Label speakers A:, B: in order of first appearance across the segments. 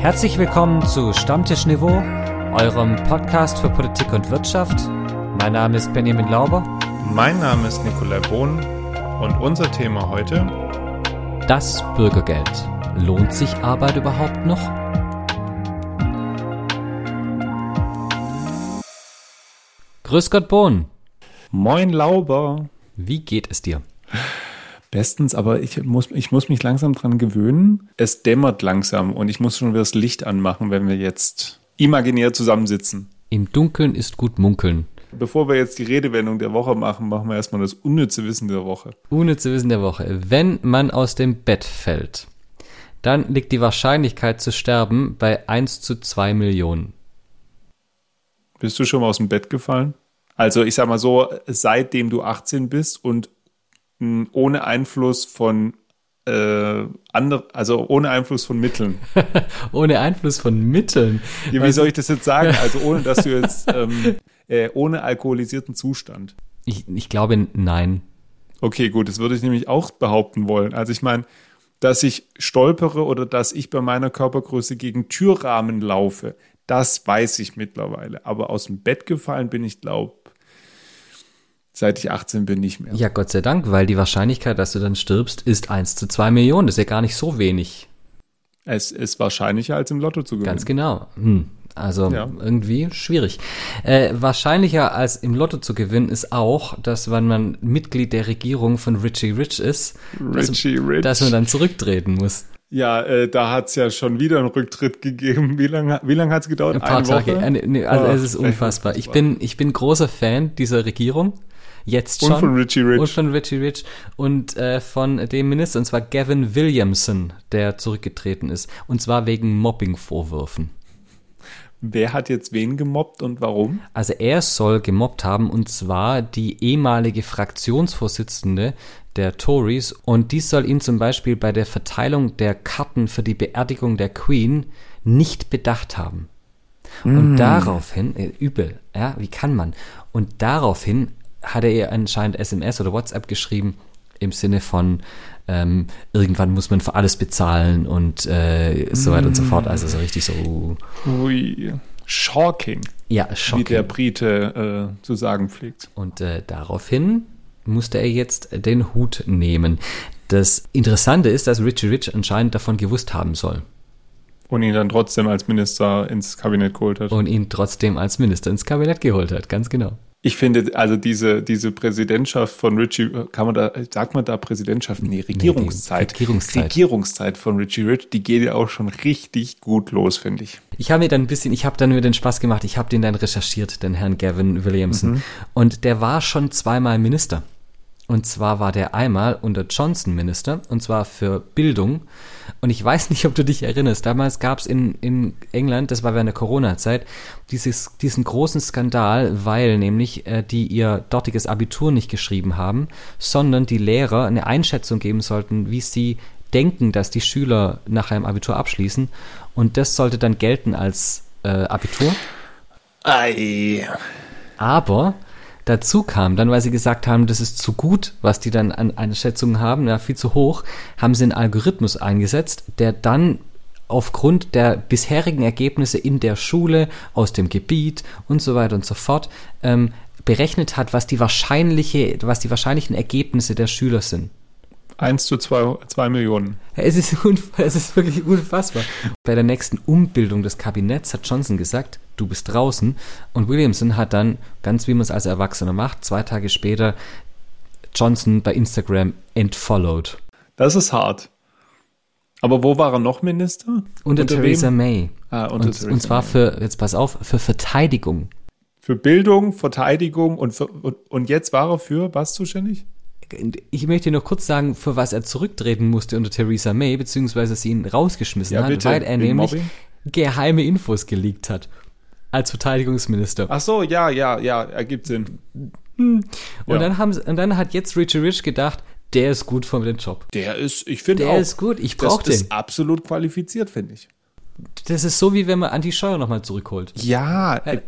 A: Herzlich willkommen zu Stammtisch Niveau, eurem Podcast für Politik und Wirtschaft. Mein Name ist Benjamin Lauber.
B: Mein Name ist Nikolai Bohn und unser Thema heute
A: Das Bürgergeld. Lohnt sich Arbeit überhaupt noch? Grüß Gott Bohn.
B: Moin Lauber.
A: Wie geht es dir?
B: Bestens, aber ich muss, ich muss mich langsam dran gewöhnen. Es dämmert langsam und ich muss schon wieder das Licht anmachen, wenn wir jetzt imaginär zusammensitzen.
A: Im Dunkeln ist gut munkeln.
B: Bevor wir jetzt die Redewendung der Woche machen, machen wir erstmal das unnütze Wissen der Woche.
A: Unnütze Wissen der Woche. Wenn man aus dem Bett fällt, dann liegt die Wahrscheinlichkeit zu sterben bei 1 zu 2 Millionen.
B: Bist du schon mal aus dem Bett gefallen? Also ich sag mal so, seitdem du 18 bist und mh, ohne Einfluss von äh, andere, also ohne Einfluss von Mitteln.
A: Ohne Einfluss von Mitteln.
B: Ja, wie soll ich das jetzt sagen? Also ohne, dass du jetzt ähm, äh, ohne alkoholisierten Zustand.
A: Ich, ich glaube, nein.
B: Okay, gut, das würde ich nämlich auch behaupten wollen. Also ich meine, dass ich stolpere oder dass ich bei meiner Körpergröße gegen Türrahmen laufe, das weiß ich mittlerweile. Aber aus dem Bett gefallen bin ich, glaube seit ich 18 bin, nicht mehr.
A: Ja, Gott sei Dank, weil die Wahrscheinlichkeit, dass du dann stirbst, ist 1 zu 2 Millionen. Das ist ja gar nicht so wenig.
B: Es ist wahrscheinlicher, als im Lotto zu gewinnen.
A: Ganz genau. Hm. Also
B: Ja.
A: irgendwie schwierig. Äh, wahrscheinlicher als im Lotto zu gewinnen ist auch, dass wenn man Mitglied der Regierung von Richie Rich ist,
B: Richie
A: dass,
B: Rich.
A: dass man dann zurücktreten muss.
B: Ja, äh, da hat's ja schon wieder einen Rücktritt gegeben. Wie lange wie lang hat's gedauert?
A: Ein paar
B: Eine
A: Tage.
B: Woche?
A: Äh, nee, also
B: Oh,
A: es ist unfassbar. Ich bin, ich bin großer Fan dieser Regierung. Jetzt
B: Und
A: schon.
B: von Richie Rich.
A: Und von Richie Rich. Und äh, von dem Minister, und zwar Gavin Williamson, der zurückgetreten ist. Und zwar wegen Mobbing-Vorwürfen.
B: Wer hat jetzt wen gemobbt und warum?
A: Also er soll gemobbt haben, und zwar die ehemalige Fraktionsvorsitzende der Tories. Und dies soll ihn zum Beispiel bei der Verteilung der Karten für die Beerdigung der Queen nicht bedacht haben. Und daraufhin, äh, übel, ja, wie kann man? Und daraufhin hat er ihr anscheinend SMS oder WhatsApp geschrieben im Sinne von, ähm, irgendwann muss man für alles bezahlen und äh, so weiter und so fort. Also so richtig so,
B: Ui, shocking,
A: ja,
B: wie
A: shocking.
B: der Brite äh, zu sagen pflegt.
A: Und äh, daraufhin musste er jetzt den Hut nehmen. Das Interessante ist, dass Richie Rich anscheinend davon gewusst haben soll
B: Und ihn dann trotzdem als Minister ins Kabinett geholt hat.
A: und ihn trotzdem als Minister ins Kabinett geholt hat. Ganz genau.
B: Ich finde, also diese, diese Präsidentschaft von Richie, kann man da, sagt man da Präsidentschaft? Nee, Regierungszeit.
A: Regierungszeit.
B: Regierungszeit von Richie Rich, die geht ja auch schon richtig gut los, finde ich.
A: Ich habe mir dann ein bisschen, ich habe dann mir den Spaß gemacht, ich habe den dann recherchiert, den Herrn Gavin Williamson. Und der war schon zweimal Minister. Und zwar war der einmal unter Johnson Minister, und zwar für Bildung. Und ich weiß nicht, ob du dich erinnerst, damals gab es in, in England, das war während der Corona-Zeit, dieses, diesen großen Skandal, weil nämlich äh, die ihr dortiges Abitur nicht geschrieben haben, sondern die Lehrer eine Einschätzung geben sollten, wie sie denken, dass die Schüler nach einem Abitur abschließen. Und das sollte dann gelten als äh, Abitur.
B: Ei.
A: Aber dazu kam dann, weil sie gesagt haben, das ist zu gut, was die dann an Einschätzungen haben, ja, viel zu hoch, haben sie einen Algorithmus eingesetzt, der dann aufgrund der bisherigen Ergebnisse in der Schule, aus dem Gebiet und so weiter und so fort, ähm, berechnet hat, was die wahrscheinliche, was die wahrscheinlichen Ergebnisse der Schüler sind.
B: 1 zu 2, 2 Millionen.
A: Es ist, es ist wirklich unfassbar. Bei der nächsten Umbildung des Kabinetts hat Johnson gesagt, du bist draußen. Und Williamson hat dann, ganz wie man es als Erwachsener macht, zwei Tage später Johnson bei Instagram entfollowed.
B: Das ist hart. Aber wo war er noch Minister?
A: Unter, Theresa
B: wem?
A: May.
B: Ah, unter
A: Und,
B: Theresa
A: und zwar
B: May.
A: für, jetzt pass auf, für Verteidigung.
B: Für Bildung, Verteidigung und, für, und, und jetzt war er für was zuständig?
A: Ich möchte nur kurz sagen, für was er zurücktreten musste unter Theresa May, beziehungsweise sie ihn rausgeschmissen
B: Ja,
A: hat,
B: bitte.
A: weil er nämlich
B: Mobbing?
A: geheime Infos geleakt hat. Als Verteidigungsminister.
B: Ach so, ja, ja, ja, ergibt Sinn.
A: Und,
B: Ja.
A: dann haben und dann hat jetzt Richie Rich gedacht, der ist gut für den Job.
B: Der ist, ich finde
A: Der
B: auch,
A: ist gut, ich
B: das
A: brauch den.
B: ist absolut qualifiziert, finde ich.
A: Das ist so, wie wenn man Andi Scheuer nochmal zurückholt.
B: Ja,
A: Äh,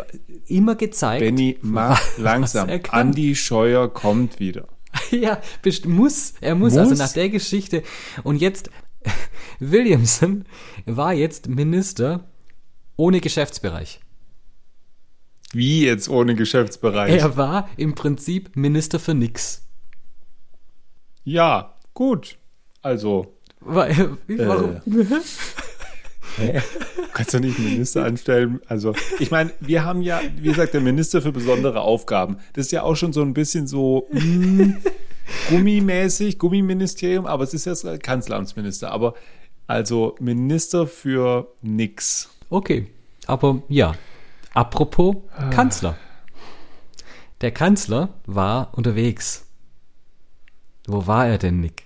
A: Immer gezeigt.
B: Benny, mach langsam. Andi Scheuer kommt wieder.
A: ja, best- muss. Er muss.
B: Muss?
A: Also nach der Geschichte. Und jetzt, Williamson war jetzt Minister ohne Geschäftsbereich.
B: Wie jetzt ohne Geschäftsbereich?
A: Er war im Prinzip Minister für nix.
B: Ja, gut. Also.
A: Warum?
B: Äh, kannst du nicht einen Minister anstellen? Also, ich meine, wir haben ja, wie gesagt, der Minister für besondere Aufgaben. Das ist ja auch schon so ein bisschen so mh, hm, gummimäßig, Gummiministerium, aber es ist ja Kanzleramtsminister. Aber also Minister für nix.
A: Okay, aber ja. Apropos ah. Kanzler. Der Kanzler war unterwegs. Wo war er denn, Nick?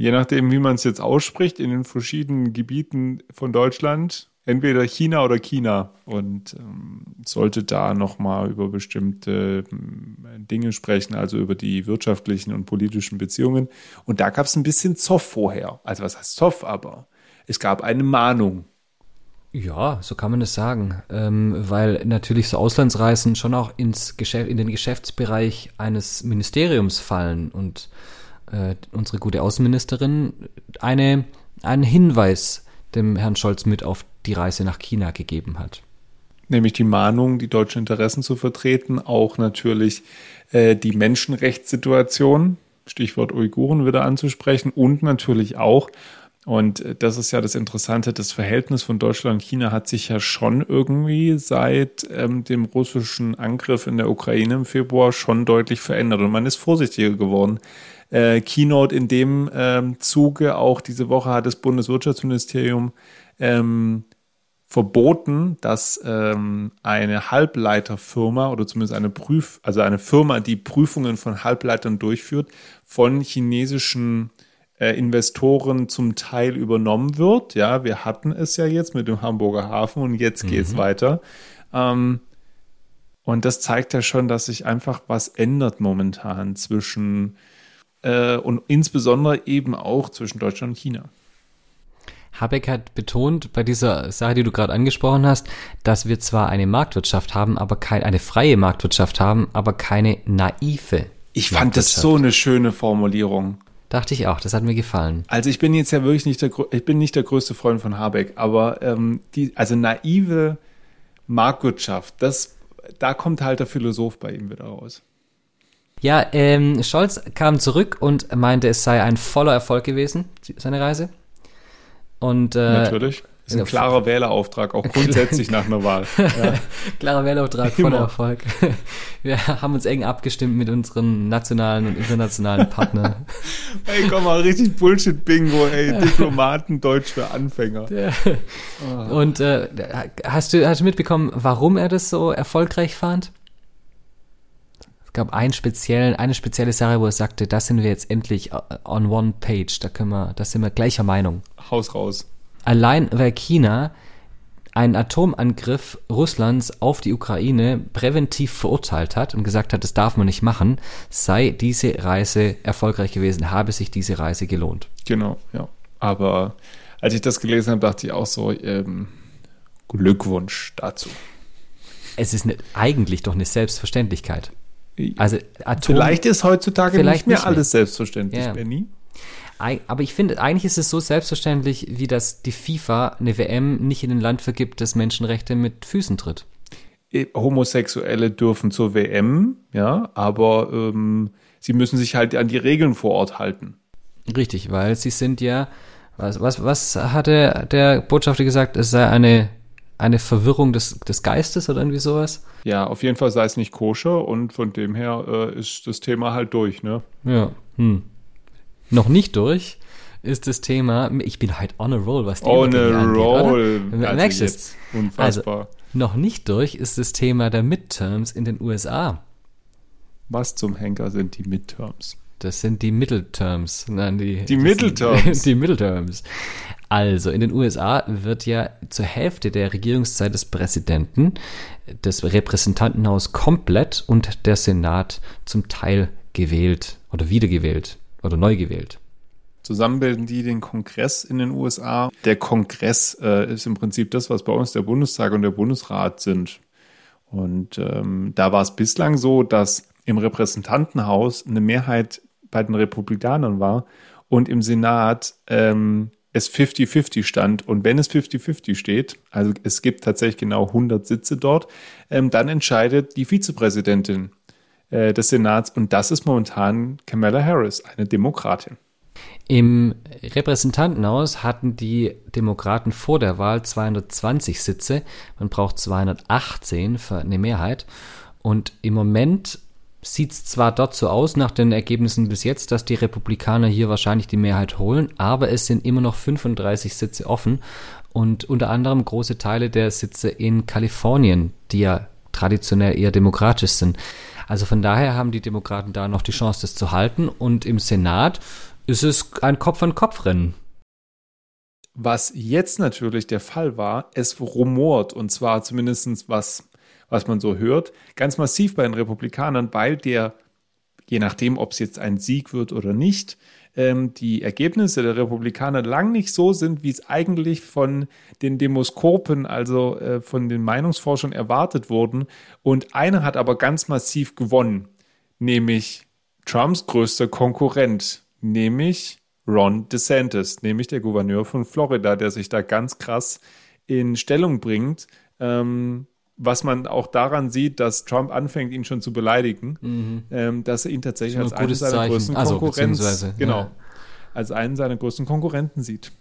B: Je nachdem, wie man es jetzt ausspricht, in den verschiedenen Gebieten von Deutschland, entweder China oder China. Und ähm, sollte da nochmal über bestimmte äh, Dinge sprechen, also über die wirtschaftlichen und politischen Beziehungen. Und da gab es ein bisschen Zoff vorher. Also was heißt Zoff aber? Es gab eine Mahnung
A: ja, so kann man es sagen, ähm, weil natürlich so Auslandsreisen schon auch ins Geschäft, in den Geschäftsbereich eines Ministeriums fallen und äh, unsere gute Außenministerin eine, einen Hinweis dem Herrn Scholz mit auf die Reise nach China gegeben hat.
B: Nämlich die Mahnung, die deutschen Interessen zu vertreten, auch natürlich äh, die Menschenrechtssituation, Stichwort Uiguren wieder anzusprechen und natürlich auch und das ist ja das Interessante, das Verhältnis von Deutschland und China hat sich ja schon irgendwie seit ähm, dem russischen Angriff in der Ukraine im Februar schon deutlich verändert und man ist vorsichtiger geworden. Äh, Keynote in dem ähm, Zuge auch diese Woche hat das Bundeswirtschaftsministerium ähm, verboten, dass ähm, eine Halbleiterfirma oder zumindest eine Prüf, also eine Firma, die Prüfungen von Halbleitern durchführt, von chinesischen äh, Investoren zum Teil übernommen wird. Ja, wir hatten es ja jetzt mit dem Hamburger Hafen und jetzt geht es mhm. weiter. Ähm, und das zeigt ja schon, dass sich einfach was ändert momentan zwischen äh, und insbesondere eben auch zwischen Deutschland und China.
A: Habeck hat betont bei dieser Sache, die du gerade angesprochen hast, dass wir zwar eine Marktwirtschaft haben, aber keine eine freie Marktwirtschaft haben, aber keine naive.
B: Ich fand das so eine schöne Formulierung.
A: Dachte ich auch, das hat mir gefallen.
B: Also ich bin jetzt ja wirklich nicht der, ich bin nicht der größte Freund von Habeck, aber ähm, die, also naive Marktwirtschaft, das, da kommt halt der Philosoph bei ihm wieder raus.
A: Ja, ähm, Scholz kam zurück und meinte, es sei ein voller Erfolg gewesen, seine Reise. Und äh,
B: natürlich ist ein klarer Wählerauftrag, auch grundsätzlich nach einer Wahl. Ja.
A: klarer Wählerauftrag, voller Erfolg. Wir haben uns eng abgestimmt mit unseren nationalen und internationalen Partnern.
B: ey, komm mal, richtig Bullshit-Bingo, ey, Diplomaten, Deutsch für Anfänger. Ja.
A: Oh. Und äh, hast, du, hast du mitbekommen, warum er das so erfolgreich fand? Es gab einen speziellen, eine spezielle Sache, wo er sagte, das sind wir jetzt endlich on one page, da können wir, da sind wir gleicher Meinung.
B: Haus raus.
A: Allein weil China einen Atomangriff Russlands auf die Ukraine präventiv verurteilt hat und gesagt hat, das darf man nicht machen, sei diese Reise erfolgreich gewesen, habe sich diese Reise gelohnt.
B: Genau, ja. Aber als ich das gelesen habe, dachte ich auch so, ähm, Glückwunsch dazu.
A: Es ist ne, eigentlich doch eine Selbstverständlichkeit.
B: Also Atom, vielleicht ist heutzutage vielleicht nicht mehr, nicht mehr. alles selbstverständlich, ja. Benny
A: aber ich finde, eigentlich ist es so selbstverständlich, wie dass die FIFA eine WM nicht in ein Land vergibt, das Menschenrechte mit Füßen tritt.
B: Äh, Homosexuelle dürfen zur WM, ja, aber ähm, sie müssen sich halt an die Regeln vor Ort halten.
A: Richtig, weil sie sind ja, was, was, was hatte der Botschafter gesagt, es sei eine, eine Verwirrung des, des Geistes oder irgendwie sowas?
B: Ja, auf jeden Fall sei es nicht koscher und von dem her äh, ist das Thema halt durch, ne?
A: Ja, hm noch nicht durch, ist das Thema, ich bin halt on a roll, was die
B: On a roll.
A: Also Merkst jetzt, unfassbar. Also, noch nicht durch ist das Thema der Midterms in den USA.
B: Was zum Henker sind die Midterms?
A: Das sind die Mittelterms. Nein, die,
B: die Mittelterms.
A: Die Mittelterms. Also, in den USA wird ja zur Hälfte der Regierungszeit des Präsidenten das Repräsentantenhaus komplett und der Senat zum Teil gewählt oder wiedergewählt oder neu gewählt.
B: Zusammen bilden die den Kongress in den USA. Der Kongress äh, ist im Prinzip das, was bei uns der Bundestag und der Bundesrat sind. Und ähm, da war es bislang so, dass im Repräsentantenhaus eine Mehrheit bei den Republikanern war und im Senat ähm, es 50-50 stand. Und wenn es 50-50 steht, also es gibt tatsächlich genau 100 Sitze dort, ähm, dann entscheidet die Vizepräsidentin äh, des Senats und das ist momentan Kamala Harris, eine Demokratin.
A: Im Repräsentantenhaus hatten die Demokraten vor der Wahl 220 Sitze. Man braucht 218 für eine Mehrheit. Und im Moment sieht es zwar dort so aus nach den Ergebnissen bis jetzt, dass die Republikaner hier wahrscheinlich die Mehrheit holen, aber es sind immer noch 35 Sitze offen und unter anderem große Teile der Sitze in Kalifornien, die ja traditionell eher demokratisch sind. Also von daher haben die Demokraten da noch die Chance, das zu halten und im Senat ist es ein Kopf-an-Kopf-Rennen.
B: Was jetzt natürlich der Fall war, es rumort und zwar zumindest was was man so hört, ganz massiv bei den Republikanern, weil der, je nachdem, ob es jetzt ein Sieg wird oder nicht, ähm, die Ergebnisse der Republikaner lang nicht so sind, wie es eigentlich von den Demoskopen, also äh, von den Meinungsforschern erwartet wurden. Und einer hat aber ganz massiv gewonnen, nämlich Trumps größter Konkurrent, nämlich Ron DeSantis, nämlich der Gouverneur von Florida, der sich da ganz krass in Stellung bringt. Ähm, was man auch daran sieht, dass Trump anfängt, ihn schon zu beleidigen, mhm. ähm, dass er ihn tatsächlich als einen seiner Zeichen. größten also, Konkurrenten, genau, ja. als einen seiner größten Konkurrenten sieht.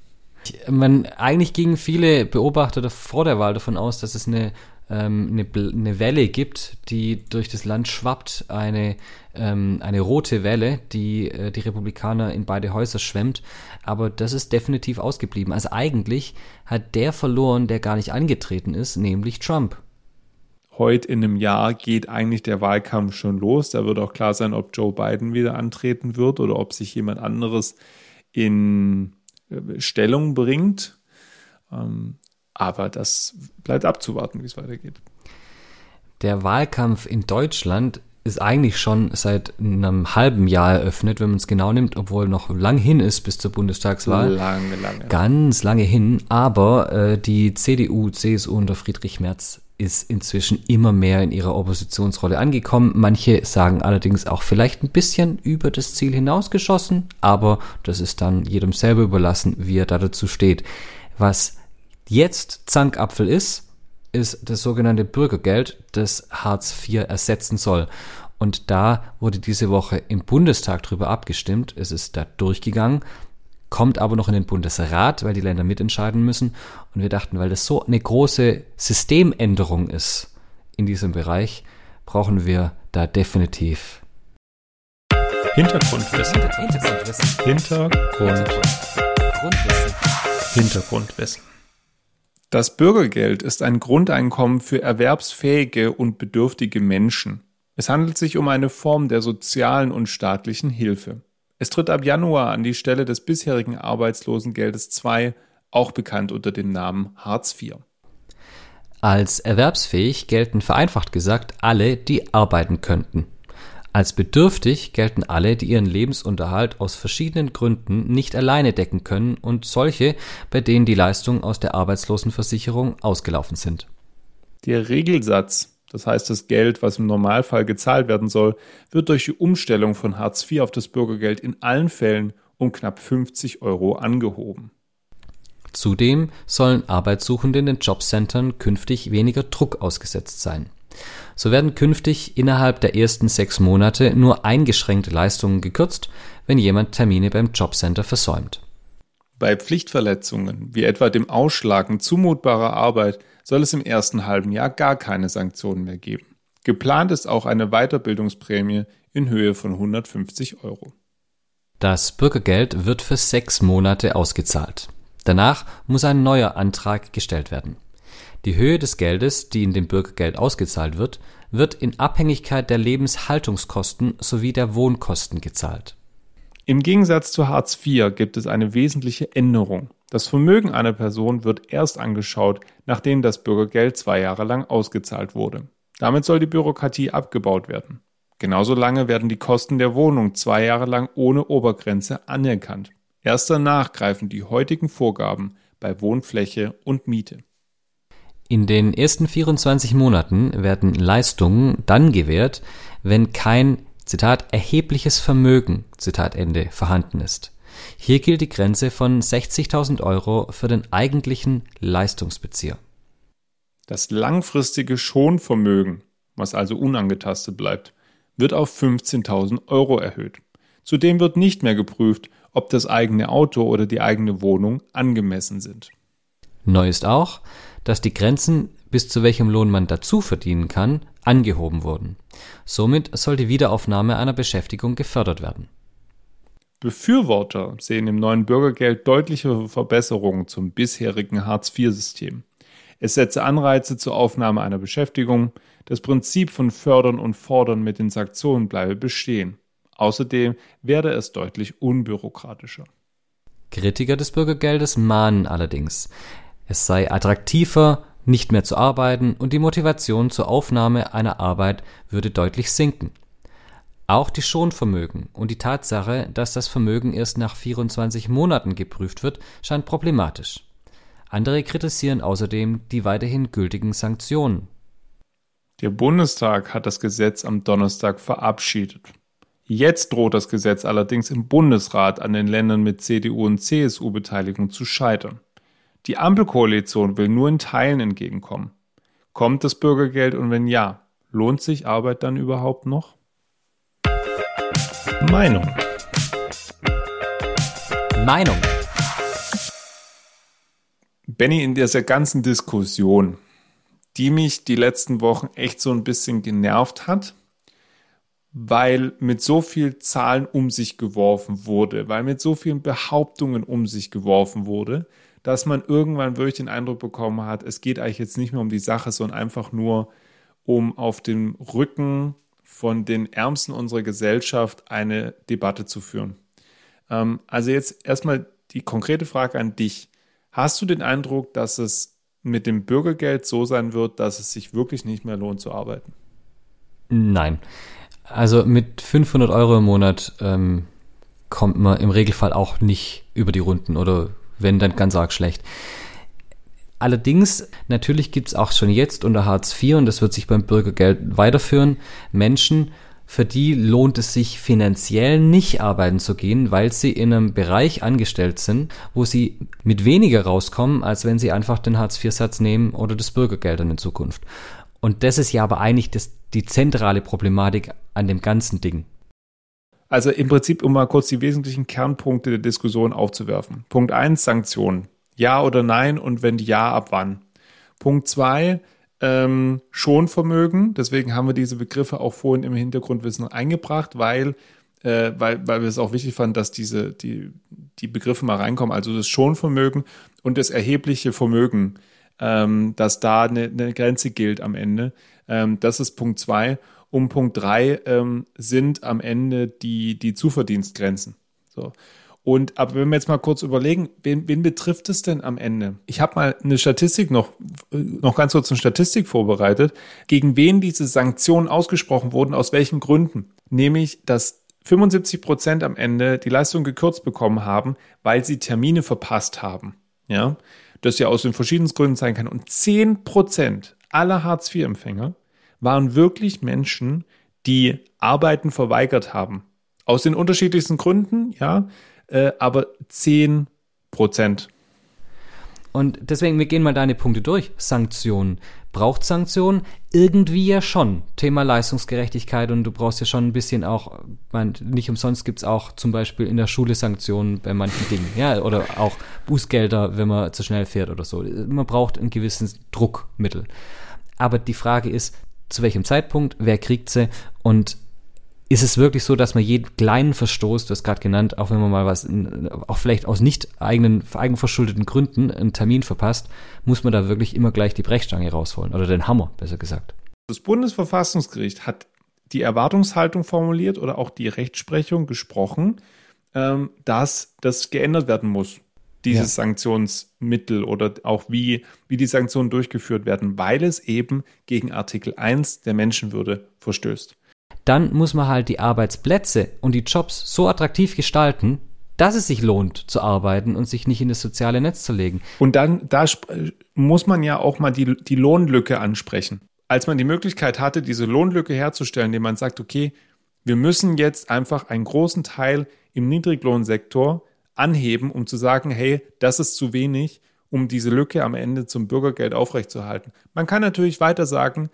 A: Man, eigentlich gingen viele Beobachter vor der Wahl davon aus, dass es eine, ähm, eine, eine, Welle gibt, die durch das Land schwappt, eine, ähm, eine rote Welle, die äh, die Republikaner in beide Häuser schwemmt. Aber das ist definitiv ausgeblieben. Also eigentlich hat der verloren, der gar nicht angetreten ist, nämlich Trump
B: heute in einem Jahr geht eigentlich der Wahlkampf schon los. Da wird auch klar sein, ob Joe Biden wieder antreten wird oder ob sich jemand anderes in äh, Stellung bringt. Ähm, aber das bleibt abzuwarten, wie es weitergeht.
A: Der Wahlkampf in Deutschland ist eigentlich schon seit einem halben Jahr eröffnet, wenn man es genau nimmt, obwohl noch lang hin ist bis zur Bundestagswahl.
B: Lange, lange.
A: Ganz lange hin. Aber äh, die CDU, CSU unter Friedrich Merz ist inzwischen immer mehr in ihrer Oppositionsrolle angekommen. Manche sagen allerdings auch vielleicht ein bisschen über das Ziel hinausgeschossen, aber das ist dann jedem selber überlassen, wie er da dazu steht. Was jetzt Zankapfel ist, ist das sogenannte Bürgergeld, das Hartz IV ersetzen soll. Und da wurde diese Woche im Bundestag drüber abgestimmt. Es ist da durchgegangen kommt aber noch in den Bundesrat, weil die Länder mitentscheiden müssen. Und wir dachten, weil das so eine große Systemänderung ist in diesem Bereich, brauchen wir da definitiv
B: Hintergrundwissen. Hintergrundwissen. Hintergrundwissen. Hintergrundwissen. Das Bürgergeld ist ein Grundeinkommen für erwerbsfähige und bedürftige Menschen. Es handelt sich um eine Form der sozialen und staatlichen Hilfe. Es tritt ab Januar an die Stelle des bisherigen Arbeitslosengeldes II, auch bekannt unter dem Namen Hartz IV.
A: Als erwerbsfähig gelten vereinfacht gesagt alle, die arbeiten könnten. Als bedürftig gelten alle, die ihren Lebensunterhalt aus verschiedenen Gründen nicht alleine decken können und solche, bei denen die Leistungen aus der Arbeitslosenversicherung ausgelaufen sind.
B: Der Regelsatz das heißt, das Geld, was im Normalfall gezahlt werden soll, wird durch die Umstellung von Hartz IV auf das Bürgergeld in allen Fällen um knapp 50 Euro angehoben.
A: Zudem sollen Arbeitssuchende in den Jobcentern künftig weniger Druck ausgesetzt sein. So werden künftig innerhalb der ersten sechs Monate nur eingeschränkte Leistungen gekürzt, wenn jemand Termine beim Jobcenter versäumt.
B: Bei Pflichtverletzungen, wie etwa dem Ausschlagen zumutbarer Arbeit, soll es im ersten halben Jahr gar keine Sanktionen mehr geben. Geplant ist auch eine Weiterbildungsprämie in Höhe von 150 Euro.
A: Das Bürgergeld wird für sechs Monate ausgezahlt. Danach muss ein neuer Antrag gestellt werden. Die Höhe des Geldes, die in dem Bürgergeld ausgezahlt wird, wird in Abhängigkeit der Lebenshaltungskosten sowie der Wohnkosten gezahlt.
B: Im Gegensatz zu Hartz IV gibt es eine wesentliche Änderung. Das Vermögen einer Person wird erst angeschaut, nachdem das Bürgergeld zwei Jahre lang ausgezahlt wurde. Damit soll die Bürokratie abgebaut werden. Genauso lange werden die Kosten der Wohnung zwei Jahre lang ohne Obergrenze anerkannt. Erst danach greifen die heutigen Vorgaben bei Wohnfläche und Miete.
A: In den ersten 24 Monaten werden Leistungen dann gewährt, wenn kein, Zitat, erhebliches Vermögen, Zitat Ende, vorhanden ist. Hier gilt die Grenze von 60.000 Euro für den eigentlichen Leistungsbezieher.
B: Das langfristige Schonvermögen, was also unangetastet bleibt, wird auf 15.000 Euro erhöht. Zudem wird nicht mehr geprüft, ob das eigene Auto oder die eigene Wohnung angemessen sind.
A: Neu ist auch, dass die Grenzen, bis zu welchem Lohn man dazu verdienen kann, angehoben wurden. Somit soll die Wiederaufnahme einer Beschäftigung gefördert werden.
B: Befürworter sehen im neuen Bürgergeld deutliche Verbesserungen zum bisherigen Hartz-IV-System. Es setze Anreize zur Aufnahme einer Beschäftigung. Das Prinzip von Fördern und Fordern mit den Sanktionen bleibe bestehen. Außerdem werde es deutlich unbürokratischer.
A: Kritiker des Bürgergeldes mahnen allerdings, es sei attraktiver, nicht mehr zu arbeiten und die Motivation zur Aufnahme einer Arbeit würde deutlich sinken. Auch die Schonvermögen und die Tatsache, dass das Vermögen erst nach 24 Monaten geprüft wird, scheint problematisch. Andere kritisieren außerdem die weiterhin gültigen Sanktionen.
B: Der Bundestag hat das Gesetz am Donnerstag verabschiedet. Jetzt droht das Gesetz allerdings im Bundesrat an den Ländern mit CDU und CSU-Beteiligung zu scheitern. Die Ampelkoalition will nur in Teilen entgegenkommen. Kommt das Bürgergeld und wenn ja, lohnt sich Arbeit dann überhaupt noch? Meinung.
A: Meinung.
B: Benny, in dieser ganzen Diskussion, die mich die letzten Wochen echt so ein bisschen genervt hat, weil mit so viel Zahlen um sich geworfen wurde, weil mit so vielen Behauptungen um sich geworfen wurde, dass man irgendwann wirklich den Eindruck bekommen hat, es geht eigentlich jetzt nicht mehr um die Sache, sondern einfach nur um auf dem Rücken von den Ärmsten unserer Gesellschaft eine Debatte zu führen. Ähm, also jetzt erstmal die konkrete Frage an dich. Hast du den Eindruck, dass es mit dem Bürgergeld so sein wird, dass es sich wirklich nicht mehr lohnt zu arbeiten?
A: Nein. Also mit 500 Euro im Monat ähm, kommt man im Regelfall auch nicht über die Runden oder wenn dann ganz arg schlecht. Allerdings, natürlich gibt es auch schon jetzt unter Hartz IV, und das wird sich beim Bürgergeld weiterführen, Menschen, für die lohnt es sich finanziell nicht arbeiten zu gehen, weil sie in einem Bereich angestellt sind, wo sie mit weniger rauskommen, als wenn sie einfach den Hartz-IV-Satz nehmen oder das Bürgergeld in Zukunft. Und das ist ja aber eigentlich das, die zentrale Problematik an dem ganzen Ding.
B: Also im Prinzip, um mal kurz die wesentlichen Kernpunkte der Diskussion aufzuwerfen. Punkt 1, Sanktionen. Ja oder nein und wenn ja, ab wann? Punkt 2, ähm, Schonvermögen. Deswegen haben wir diese Begriffe auch vorhin im Hintergrundwissen eingebracht, weil, äh, weil, weil wir es auch wichtig fanden, dass diese, die, die Begriffe mal reinkommen. Also das Schonvermögen und das erhebliche Vermögen, ähm, dass da eine, eine Grenze gilt am Ende. Ähm, das ist Punkt 2. Und Punkt drei ähm, sind am Ende die, die Zuverdienstgrenzen. So. Und aber wenn wir jetzt mal kurz überlegen, wen, wen betrifft es denn am Ende? Ich habe mal eine Statistik noch, noch ganz kurz eine Statistik vorbereitet, gegen wen diese Sanktionen ausgesprochen wurden, aus welchen Gründen. Nämlich, dass 75 Prozent am Ende die Leistung gekürzt bekommen haben, weil sie Termine verpasst haben. Ja, das ja aus den verschiedenen Gründen sein kann. Und 10 Prozent aller Hartz-IV-Empfänger waren wirklich Menschen, die Arbeiten verweigert haben. Aus den unterschiedlichsten Gründen, ja, äh, aber 10 Prozent.
A: Und deswegen, wir gehen mal deine Punkte durch. Sanktionen. Braucht Sanktionen? Irgendwie ja schon. Thema Leistungsgerechtigkeit und du brauchst ja schon ein bisschen auch, man, nicht umsonst gibt es auch zum Beispiel in der Schule Sanktionen bei manchen Dingen, ja, oder auch Bußgelder, wenn man zu schnell fährt oder so. Man braucht ein gewisses Druckmittel. Aber die Frage ist, zu welchem Zeitpunkt, wer kriegt sie und ist es wirklich so, dass man jeden kleinen Verstoß, du hast gerade genannt, auch wenn man mal was, auch vielleicht aus nicht eigenen, eigenverschuldeten Gründen einen Termin verpasst, muss man da wirklich immer gleich die Brechstange rausholen oder den Hammer, besser gesagt.
B: Das Bundesverfassungsgericht hat die Erwartungshaltung formuliert oder auch die Rechtsprechung gesprochen, ähm, dass das geändert werden muss dieses ja. Sanktionsmittel oder auch wie, wie die Sanktionen durchgeführt werden, weil es eben gegen Artikel 1 der Menschenwürde verstößt.
A: Dann muss man halt die Arbeitsplätze und die Jobs so attraktiv gestalten, dass es sich lohnt zu arbeiten und sich nicht in das soziale Netz zu legen.
B: Und dann, da muss man ja auch mal die, die Lohnlücke ansprechen. Als man die Möglichkeit hatte, diese Lohnlücke herzustellen, indem man sagt, okay, wir müssen jetzt einfach einen großen Teil im Niedriglohnsektor anheben, um zu sagen, hey, das ist zu wenig, um diese Lücke am Ende zum Bürgergeld aufrechtzuerhalten. Man kann natürlich weiter sagen,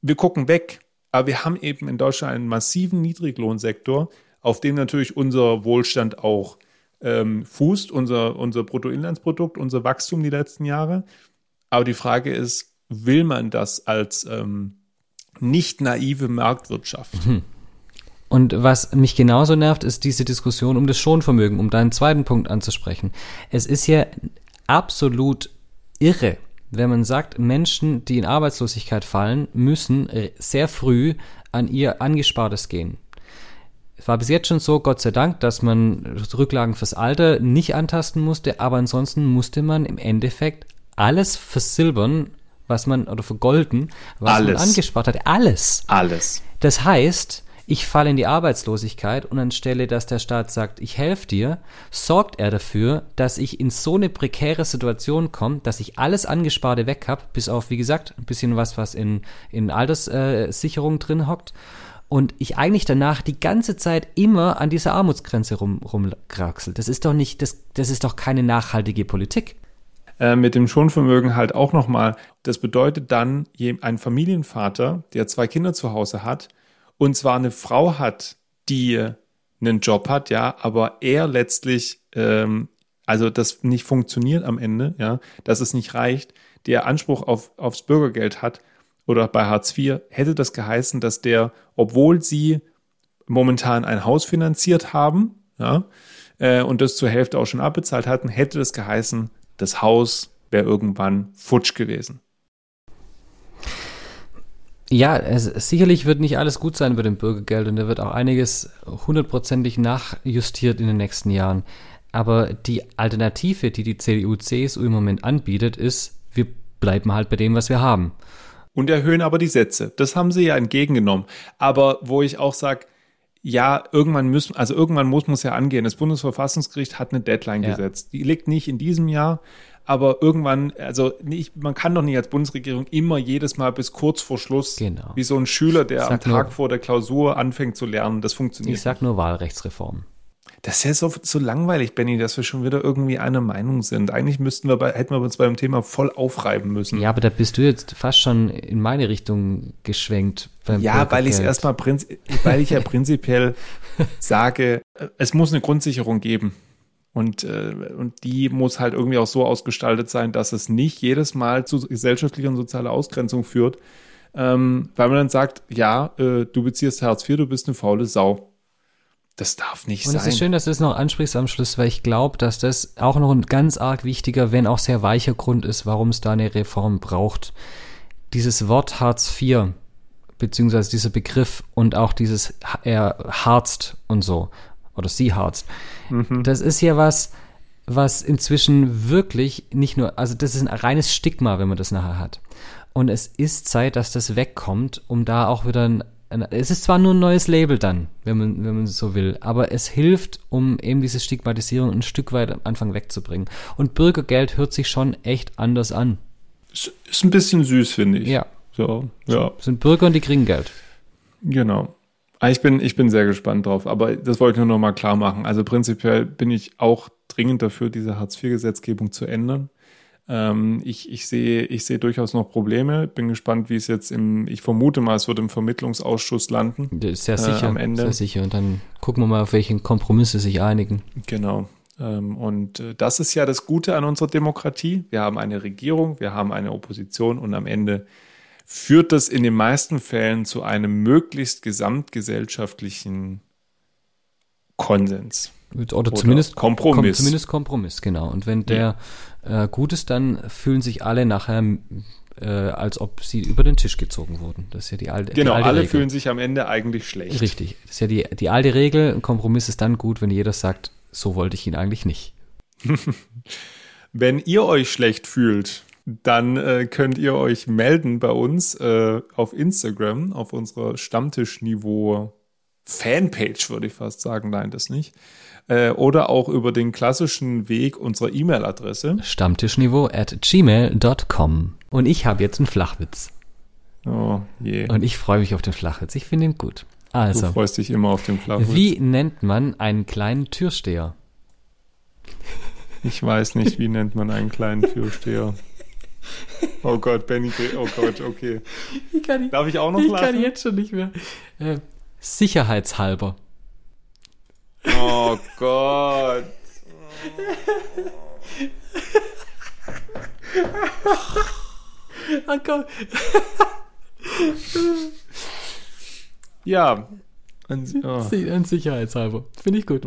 B: wir gucken weg, aber wir haben eben in Deutschland einen massiven Niedriglohnsektor, auf dem natürlich unser Wohlstand auch ähm, fußt, unser, unser Bruttoinlandsprodukt, unser Wachstum die letzten Jahre. Aber die Frage ist, will man das als ähm, nicht naive Marktwirtschaft?
A: Hm. Und was mich genauso nervt, ist diese Diskussion um das Schonvermögen, um deinen zweiten Punkt anzusprechen. Es ist ja absolut irre, wenn man sagt, Menschen, die in Arbeitslosigkeit fallen, müssen sehr früh an ihr Angespartes gehen. Es war bis jetzt schon so, Gott sei Dank, dass man Rücklagen fürs Alter nicht antasten musste, aber ansonsten musste man im Endeffekt alles versilbern, was man, oder vergolden, was
B: alles.
A: man angespart hat. Alles.
B: Alles.
A: Das heißt, ich falle in die Arbeitslosigkeit und anstelle, dass der Staat sagt, ich helfe dir, sorgt er dafür, dass ich in so eine prekäre Situation komme, dass ich alles Angesparte weg habe, bis auf, wie gesagt, ein bisschen was, was in, in Alterssicherung drin hockt und ich eigentlich danach die ganze Zeit immer an dieser Armutsgrenze rum, rumkraxel. Das ist doch nicht, das, das ist doch keine nachhaltige Politik.
B: Äh, mit dem Schonvermögen halt auch nochmal. Das bedeutet dann, ein Familienvater, der zwei Kinder zu Hause hat, und zwar eine Frau hat, die einen Job hat, ja, aber er letztlich, ähm, also das nicht funktioniert am Ende, ja, dass es nicht reicht, der Anspruch auf, aufs Bürgergeld hat oder bei Hartz IV, hätte das geheißen, dass der, obwohl sie momentan ein Haus finanziert haben, ja, äh, und das zur Hälfte auch schon abbezahlt hatten, hätte das geheißen, das Haus wäre irgendwann futsch gewesen.
A: Ja, es, sicherlich wird nicht alles gut sein bei dem Bürgergeld und da wird auch einiges hundertprozentig nachjustiert in den nächsten Jahren. Aber die Alternative, die die CDU-CSU im Moment anbietet, ist, wir bleiben halt bei dem, was wir haben.
B: Und erhöhen aber die Sätze. Das haben sie ja entgegengenommen. Aber wo ich auch sage, ja, irgendwann müssen, also irgendwann muss man es ja angehen. Das Bundesverfassungsgericht hat eine Deadline ja. gesetzt. Die liegt nicht in diesem Jahr, aber irgendwann, also nicht, man kann doch nicht als Bundesregierung immer jedes Mal bis kurz vor Schluss,
A: genau.
B: wie so ein Schüler, der am Tag nur, vor der Klausur anfängt zu lernen, das funktioniert.
A: Ich sag nur Wahlrechtsreform.
B: Das ist ja so, so langweilig, Benny, dass wir schon wieder irgendwie einer Meinung sind. Eigentlich müssten wir bei, hätten wir uns beim Thema voll aufreiben müssen.
A: Ja, aber da bist du jetzt fast schon in meine Richtung geschwenkt.
B: ja, weil ich es erstmal, weil ich ja prinzipiell sage, es muss eine Grundsicherung geben. Und, äh, und die muss halt irgendwie auch so ausgestaltet sein, dass es nicht jedes Mal zu gesellschaftlicher und sozialer Ausgrenzung führt, ähm, weil man dann sagt, ja, äh, du beziehst Hartz IV, du bist eine faule Sau. Das darf nicht
A: und
B: sein.
A: Und es ist schön, dass du es noch ansprichst am Schluss, weil ich glaube, dass das auch noch ein ganz arg wichtiger, wenn auch sehr weicher Grund ist, warum es da eine Reform braucht. Dieses Wort Hartz IV, beziehungsweise dieser Begriff und auch dieses er harzt und so oder harzt. Mhm. Das ist ja was, was inzwischen wirklich nicht nur, also das ist ein reines Stigma, wenn man das nachher hat. Und es ist Zeit, dass das wegkommt, um da auch wieder ein, ein es ist zwar nur ein neues Label dann, wenn man, wenn man so will, aber es hilft, um eben diese Stigmatisierung ein Stück weit am Anfang wegzubringen. Und Bürgergeld hört sich schon echt anders an.
B: Ist ein bisschen süß, finde ich.
A: Ja.
B: So, ja.
A: Sind Bürger und die kriegen Geld.
B: Genau. Ah, ich bin, ich bin sehr gespannt drauf, aber das wollte ich nur noch mal klar machen. Also prinzipiell bin ich auch dringend dafür, diese Hartz-IV-Gesetzgebung zu ändern. Ähm, ich, ich, sehe, ich sehe durchaus noch Probleme. Bin gespannt, wie es jetzt im, ich vermute mal, es wird im Vermittlungsausschuss landen.
A: Sehr sicher, äh, am Ende. Sehr sicher. Und dann gucken wir mal, auf welchen Kompromisse sich einigen.
B: Genau. Ähm, und äh, das ist ja das Gute an unserer Demokratie. Wir haben eine Regierung, wir haben eine Opposition und am Ende führt das in den meisten Fällen zu einem möglichst gesamtgesellschaftlichen Konsens.
A: Oder, Oder zumindest
B: Kompromiss.
A: Kom zumindest Kompromiss, genau. Und wenn der ja. äh, gut ist, dann fühlen sich alle nachher, äh, als ob sie über den Tisch gezogen wurden. Das ist ja die alte
B: Genau,
A: die alte
B: alle
A: Regel.
B: fühlen sich am Ende eigentlich schlecht.
A: Richtig. Das ist ja die, die alte Regel. Ein Kompromiss ist dann gut, wenn jeder sagt, so wollte ich ihn eigentlich nicht.
B: wenn ihr euch schlecht fühlt, dann äh, könnt ihr euch melden bei uns äh, auf Instagram, auf unserer Stammtischniveau Fanpage, würde ich fast sagen. Nein, das nicht. Äh, oder auch über den klassischen Weg unserer E-Mail-Adresse.
A: Stammtischniveau at gmail.com. Und ich habe jetzt einen Flachwitz.
B: Oh je.
A: Und ich freue mich auf den Flachwitz. Ich finde ihn gut. Also.
B: Du freust dich immer auf den Flachwitz.
A: Wie nennt man einen kleinen Türsteher?
B: Ich weiß nicht, wie nennt man einen kleinen Türsteher. Oh Gott, Benny, oh Gott, okay.
A: Ich kann,
B: Darf ich auch noch
A: ich
B: lachen?
A: kann jetzt schon nicht mehr. Äh, sicherheitshalber.
B: Oh Gott.
A: Ah, komm.
B: Ja. An, oh.
A: Sicherheitshalber. Finde ich gut.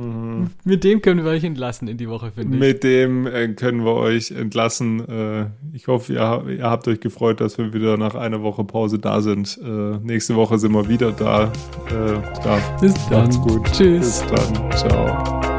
A: Mit dem können wir euch entlassen in die Woche, finde ich.
B: Mit dem äh, können wir euch entlassen. Äh, ich hoffe, ihr, ihr habt euch gefreut, dass wir wieder nach einer Woche Pause da sind. Äh, nächste Woche sind wir wieder da. Ja,
A: Bis dann.
B: macht's gut.
A: Tschüss.
B: Bis dann. Ciao.